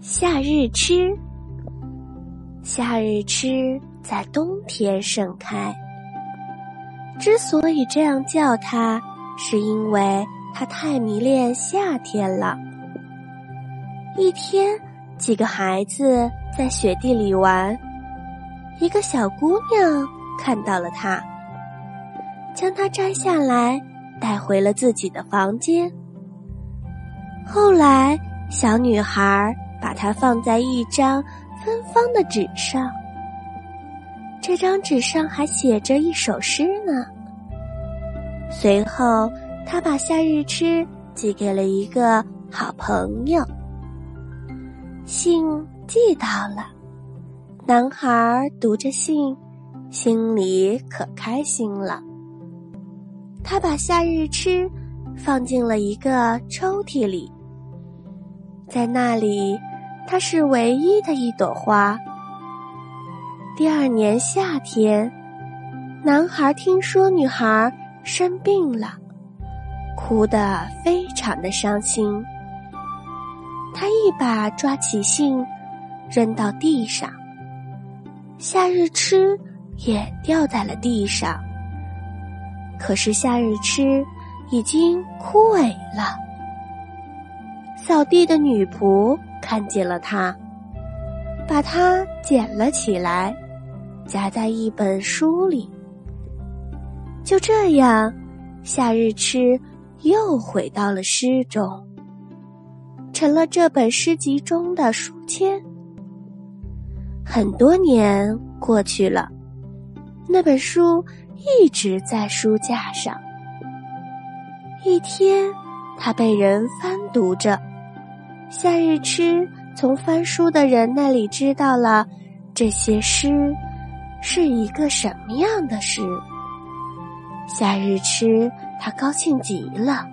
夏日吃，夏日吃在冬天盛开。之所以这样叫它，是因为它太迷恋夏天了。一天，几个孩子在雪地里玩，一个小姑娘看到了它，将它摘下来带回了自己的房间。后来，小女孩。把它放在一张芬芳的纸上，这张纸上还写着一首诗呢。随后，他把夏日吃寄给了一个好朋友。信寄到了，男孩读着信，心里可开心了。他把夏日吃放进了一个抽屉里，在那里。它是唯一的一朵花。第二年夏天，男孩听说女孩生病了，哭得非常的伤心。他一把抓起信，扔到地上，夏日吃也掉在了地上。可是夏日吃已经枯萎了。扫地的女仆。看见了它，把它捡了起来，夹在一本书里。就这样，夏日吃又回到了诗中，成了这本诗集中的书签。很多年过去了，那本书一直在书架上。一天，他被人翻读着。夏日吃从翻书的人那里知道了这些诗是一个什么样的诗。夏日吃他高兴极了。